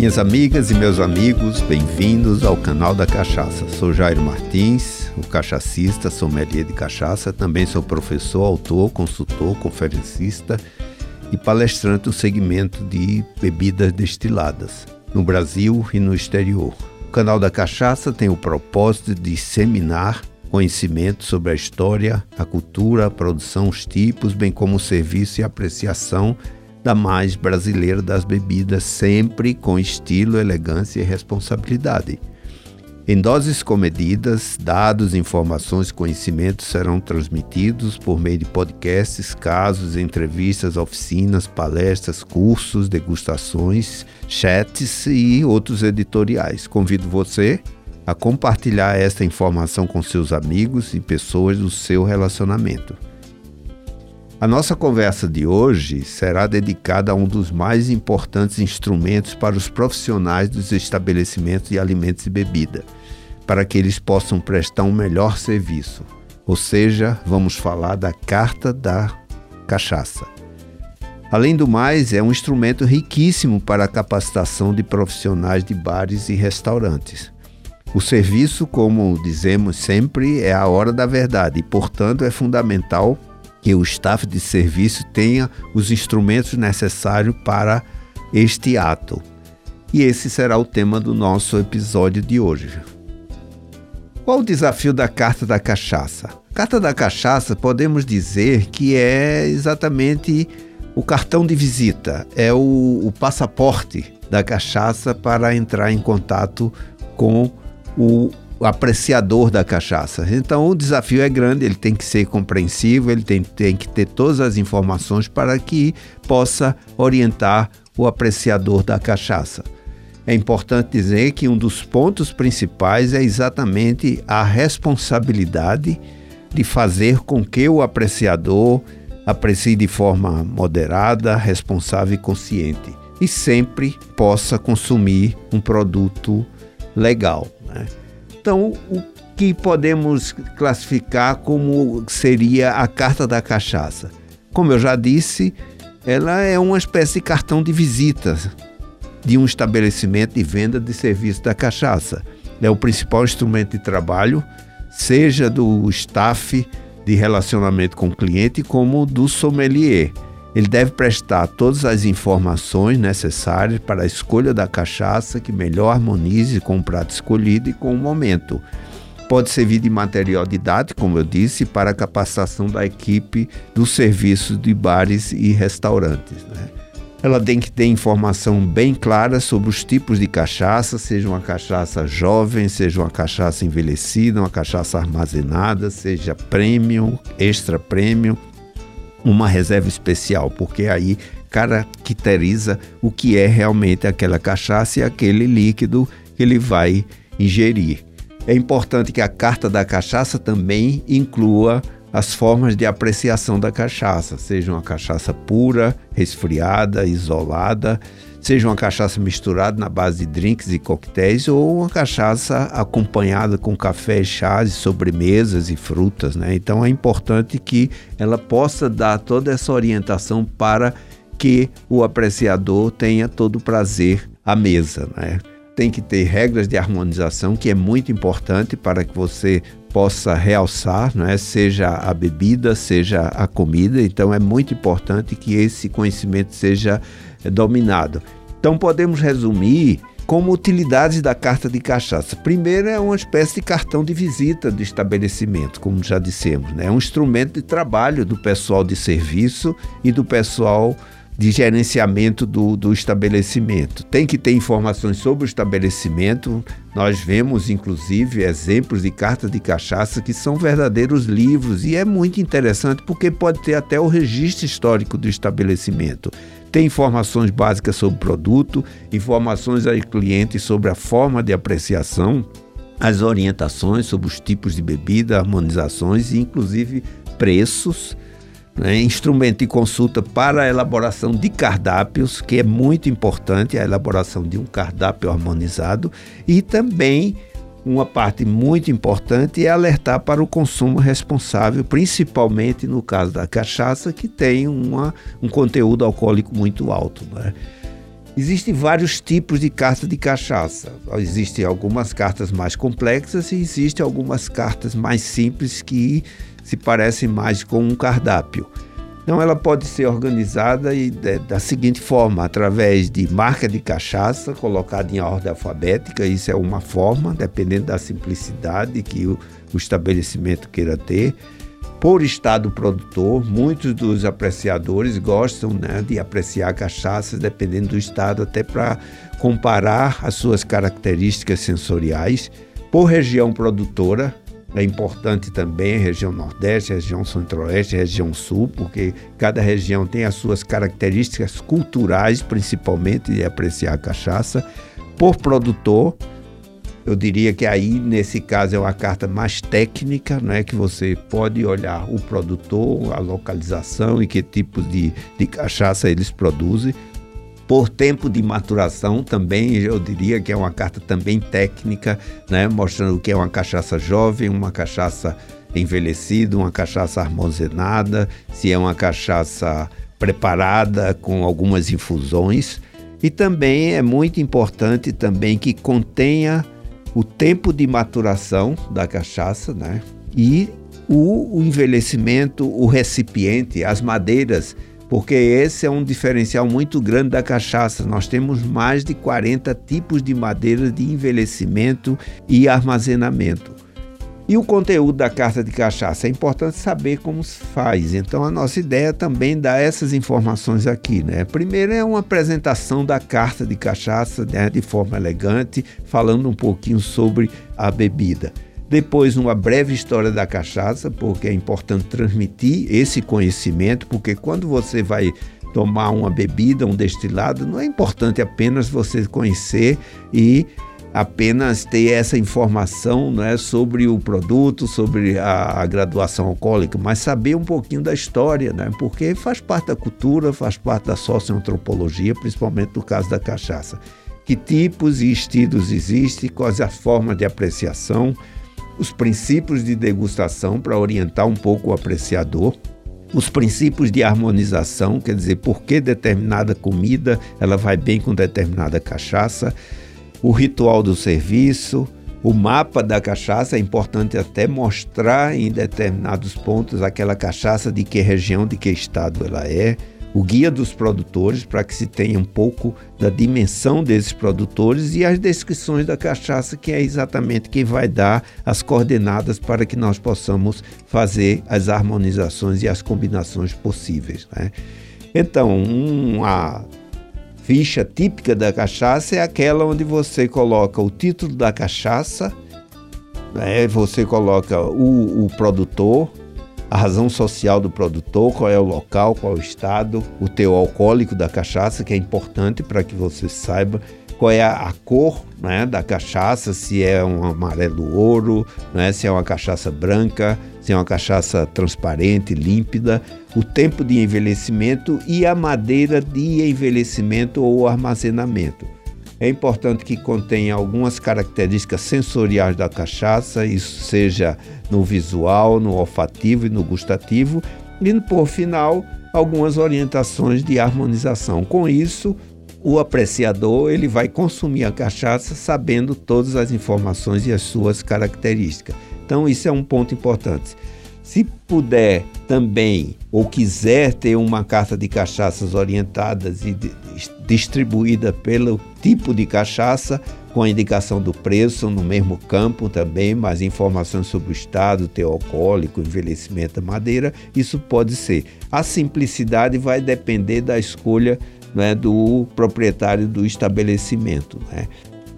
Minhas amigas e meus amigos, bem-vindos ao canal da Cachaça. Sou Jairo Martins, o cachacista, sommelier de cachaça. Também sou professor, autor, consultor, conferencista e palestrante do segmento de bebidas destiladas, no Brasil e no exterior. O canal da Cachaça tem o propósito de disseminar conhecimento sobre a história, a cultura, a produção, os tipos, bem como o serviço e apreciação da mais brasileira das bebidas, sempre com estilo, elegância e responsabilidade. Em doses comedidas, dados, informações, conhecimentos serão transmitidos por meio de podcasts, casos, entrevistas, oficinas, palestras, cursos, degustações, chats e outros editoriais. Convido você a compartilhar esta informação com seus amigos e pessoas do seu relacionamento. A nossa conversa de hoje será dedicada a um dos mais importantes instrumentos para os profissionais dos estabelecimentos de alimentos e bebida, para que eles possam prestar um melhor serviço. Ou seja, vamos falar da carta da cachaça. Além do mais, é um instrumento riquíssimo para a capacitação de profissionais de bares e restaurantes. O serviço, como dizemos sempre, é a hora da verdade e, portanto, é fundamental que o staff de serviço tenha os instrumentos necessários para este ato. E esse será o tema do nosso episódio de hoje. Qual o desafio da Carta da Cachaça? Carta da Cachaça podemos dizer que é exatamente o cartão de visita, é o, o passaporte da cachaça para entrar em contato com o apreciador da cachaça. Então o desafio é grande, ele tem que ser compreensivo, ele tem, tem que ter todas as informações para que possa orientar o apreciador da cachaça. É importante dizer que um dos pontos principais é exatamente a responsabilidade de fazer com que o apreciador aprecie de forma moderada, responsável e consciente e sempre possa consumir um produto legal. Né? Então, o que podemos classificar como seria a carta da cachaça? Como eu já disse, ela é uma espécie de cartão de visita de um estabelecimento de venda de serviço da cachaça. É o principal instrumento de trabalho, seja do staff de relacionamento com o cliente, como do sommelier. Ele deve prestar todas as informações necessárias para a escolha da cachaça que melhor harmonize com o prato escolhido e com o momento. Pode servir de material didático, como eu disse, para a capacitação da equipe do serviço de bares e restaurantes. Né? Ela tem que ter informação bem clara sobre os tipos de cachaça, seja uma cachaça jovem, seja uma cachaça envelhecida, uma cachaça armazenada, seja premium, extra premium uma reserva especial, porque aí caracteriza o que é realmente aquela cachaça e aquele líquido que ele vai ingerir. É importante que a carta da cachaça também inclua as formas de apreciação da cachaça, seja uma cachaça pura, resfriada, isolada, seja uma cachaça misturada na base de drinks e coquetéis ou uma cachaça acompanhada com café, chás, sobremesas e frutas, né? Então é importante que ela possa dar toda essa orientação para que o apreciador tenha todo o prazer à mesa, né? Tem que ter regras de harmonização, que é muito importante para que você possa realçar, né? seja a bebida, seja a comida. Então é muito importante que esse conhecimento seja dominado. Então podemos resumir como utilidades da carta de cachaça. Primeiro é uma espécie de cartão de visita do estabelecimento, como já dissemos, né? é um instrumento de trabalho do pessoal de serviço e do pessoal de gerenciamento do, do estabelecimento. Tem que ter informações sobre o estabelecimento. Nós vemos, inclusive, exemplos de cartas de cachaça que são verdadeiros livros e é muito interessante porque pode ter até o registro histórico do estabelecimento. Tem informações básicas sobre o produto, informações ao cliente sobre a forma de apreciação, as orientações sobre os tipos de bebida, harmonizações e, inclusive, preços né, instrumento de consulta para a elaboração de cardápios, que é muito importante a elaboração de um cardápio harmonizado, e também uma parte muito importante é alertar para o consumo responsável, principalmente no caso da cachaça, que tem uma, um conteúdo alcoólico muito alto. Né? Existem vários tipos de carta de cachaça. Existem algumas cartas mais complexas e existem algumas cartas mais simples que se parecem mais com um cardápio. Então ela pode ser organizada da seguinte forma, através de marca de cachaça colocada em ordem alfabética, isso é uma forma, dependendo da simplicidade que o, o estabelecimento queira ter por estado produtor. Muitos dos apreciadores gostam né, de apreciar cachaças dependendo do estado, até para comparar as suas características sensoriais. Por região produtora, é importante também região Nordeste, região Centro-Oeste, região Sul, porque cada região tem as suas características culturais, principalmente de apreciar a cachaça. Por produtor, eu diria que aí, nesse caso, é uma carta mais técnica, né, que você pode olhar o produtor, a localização e que tipo de, de cachaça eles produzem. Por tempo de maturação também, eu diria que é uma carta também técnica, né, mostrando que é uma cachaça jovem, uma cachaça envelhecida, uma cachaça armazenada, se é uma cachaça preparada com algumas infusões. E também é muito importante também que contenha o tempo de maturação da cachaça, né? E o, o envelhecimento, o recipiente, as madeiras, porque esse é um diferencial muito grande da cachaça. Nós temos mais de 40 tipos de madeira de envelhecimento e armazenamento. E o conteúdo da carta de cachaça é importante saber como se faz. Então a nossa ideia é também dar essas informações aqui, né? Primeiro é uma apresentação da carta de cachaça, né, de forma elegante, falando um pouquinho sobre a bebida. Depois, uma breve história da cachaça, porque é importante transmitir esse conhecimento, porque quando você vai tomar uma bebida, um destilado, não é importante apenas você conhecer e apenas ter essa informação né, sobre o produto, sobre a, a, graduação alcoólica, mas saber um pouquinho da história, né, porque faz parte da cultura, faz parte da socioantropologia, principalmente no caso da cachaça. Que tipos e estilos existem, quais as formas de apreciação, os princípios de degustação para orientar um pouco o apreciador, os princípios de harmonização, quer dizer, por que determinada comida ela vai bem com determinada cachaça, o ritual do serviço, o mapa da cachaça, é importante até mostrar em determinados pontos aquela cachaça de que região, de que estado ela é, o guia dos produtores, para que se tenha um pouco da dimensão desses produtores e as descrições da cachaça, que é exatamente quem vai dar as coordenadas para que nós possamos fazer as harmonizações e as combinações possíveis. Né? Então, uma ficha típica da cachaça é aquela onde você coloca o título da cachaça, né? você coloca o, o produtor, a razão social do produtor, qual é o local, qual é o estado, o teu alcoólico da cachaça, que é importante para que você saiba qual é a, a cor né, da cachaça, se é um amarelo ouro, né, se é uma cachaça branca, se é uma cachaça transparente, límpida, o tempo de envelhecimento e a madeira de envelhecimento ou armazenamento. É importante que contenha algumas características sensoriais da cachaça, isso seja no visual, no olfativo e no gustativo, e por final algumas orientações de harmonização. Com isso, o apreciador ele vai consumir a cachaça sabendo todas as informações e as suas características. Então isso é um ponto importante. Se puder também ou quiser ter uma carta de cachaças orientadas e distribuída pelo tipo de cachaça, com a indicação do preço no mesmo campo também, mais informações sobre o estado, teu alcoólico, envelhecimento da madeira, isso pode ser. A simplicidade vai depender da escolha né, do proprietário do estabelecimento. Né?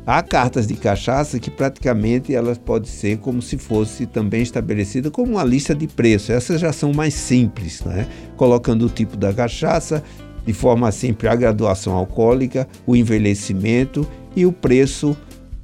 Há cartas de cachaça que praticamente elas podem ser como se fosse também estabelecida como uma lista de preços. Essas já são mais simples, né? colocando o tipo da cachaça, de forma simples a graduação alcoólica, o envelhecimento e o preço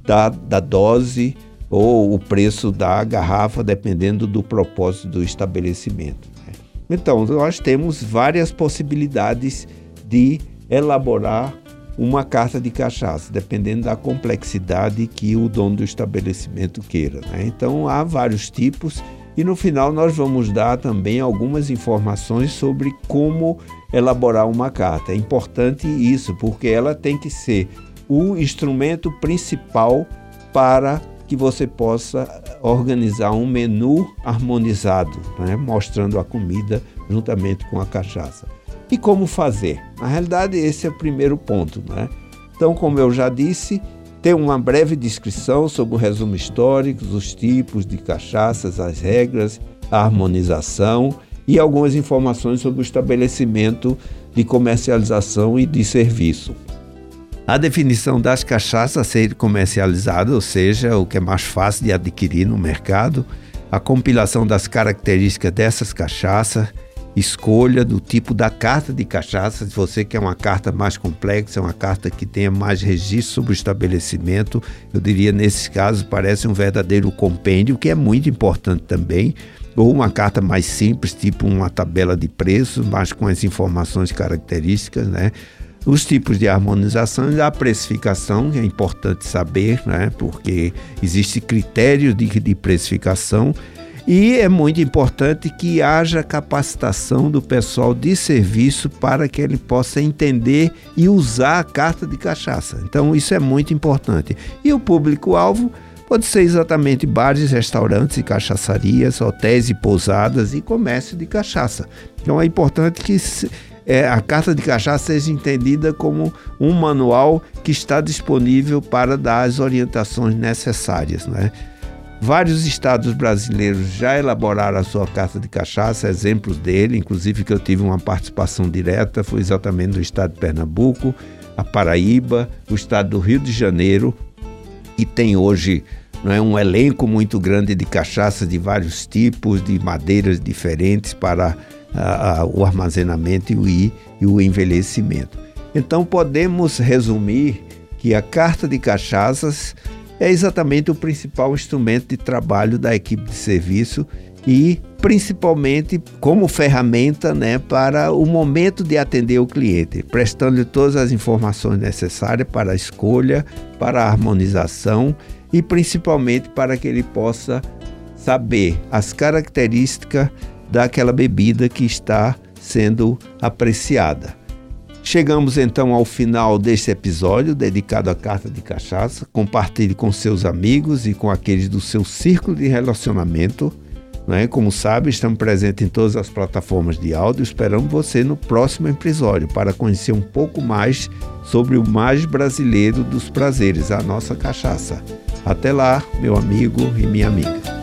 da, da dose ou o preço da garrafa, dependendo do propósito do estabelecimento. Né? Então, nós temos várias possibilidades de elaborar uma carta de cachaça, dependendo da complexidade que o dono do estabelecimento queira. Né? Então há vários tipos E no final nós vamos dar também algumas informações sobre como elaborar uma carta. É importante isso, porque ela tem que ser o instrumento principal para que você possa organizar um menu harmonizado, né? mostrando a comida juntamente com a cachaça. E como fazer? Na realidade, esse é o primeiro ponto. Né? Então, como eu já disse, tem uma breve descrição sobre o resumo histórico, os tipos de cachaças, as regras, a harmonização e algumas informações sobre o estabelecimento de comercialização e de serviço. A definição das cachaças a ser comercializadas, ou seja, o que é mais fácil de adquirir no mercado, a compilação das características dessas cachaças, escolha do tipo da carta de cachaça, se você quer uma carta mais complexa, uma carta que tenha mais registro sobre o estabelecimento, eu diria nesse caso parece um verdadeiro compêndio, que é muito importante também, ou uma carta mais simples, tipo uma tabela de preços, mas com as informações características, né? os tipos de harmonização e a precificação, é importante saber, né? porque existe critério de, de precificação e é muito importante que haja capacitação do pessoal de serviço para que ele possa entender e usar a carta de cachaça. Então, isso é muito importante. E o público-alvo pode ser exatamente bares, restaurantes e cachaçarias, hotéis e pousadas e comércio de cachaça. Então, é importante que é, a carta de cachaça seja entendida como um manual que está disponível para dar as orientações necessárias. Né? Vários estados brasileiros já elaboraram a sua carta de cachaça, exemplos dele, inclusive que eu tive uma participação direta, foi exatamente no estado de Pernambuco, a Paraíba, o estado do Rio de Janeiro, e tem hoje não é, um elenco muito grande de cachaça de vários tipos, de madeiras diferentes para o armazenamento e o, e o envelhecimento. Então podemos resumir que a carta de cachaças é exatamente o principal instrumento de trabalho da equipe de serviço e principalmente como ferramenta né, para o momento de atender o cliente, prestando-lhe todas as informações necessárias para a escolha, para a harmonização e principalmente para que ele possa saber as características daquela bebida que está sendo apreciada. Chegamos então ao final deste episódio dedicado à carta de cachaça. Compartilhe com seus amigos e com aqueles do seu círculo de relacionamento. Né? Como sabe, estamos presentes em todas as plataformas de áudio. Esperamos você no próximo episódio para conhecer um pouco mais sobre o mais brasileiro dos prazeres, a nossa cachaça. Até lá, meu amigo e minha amiga.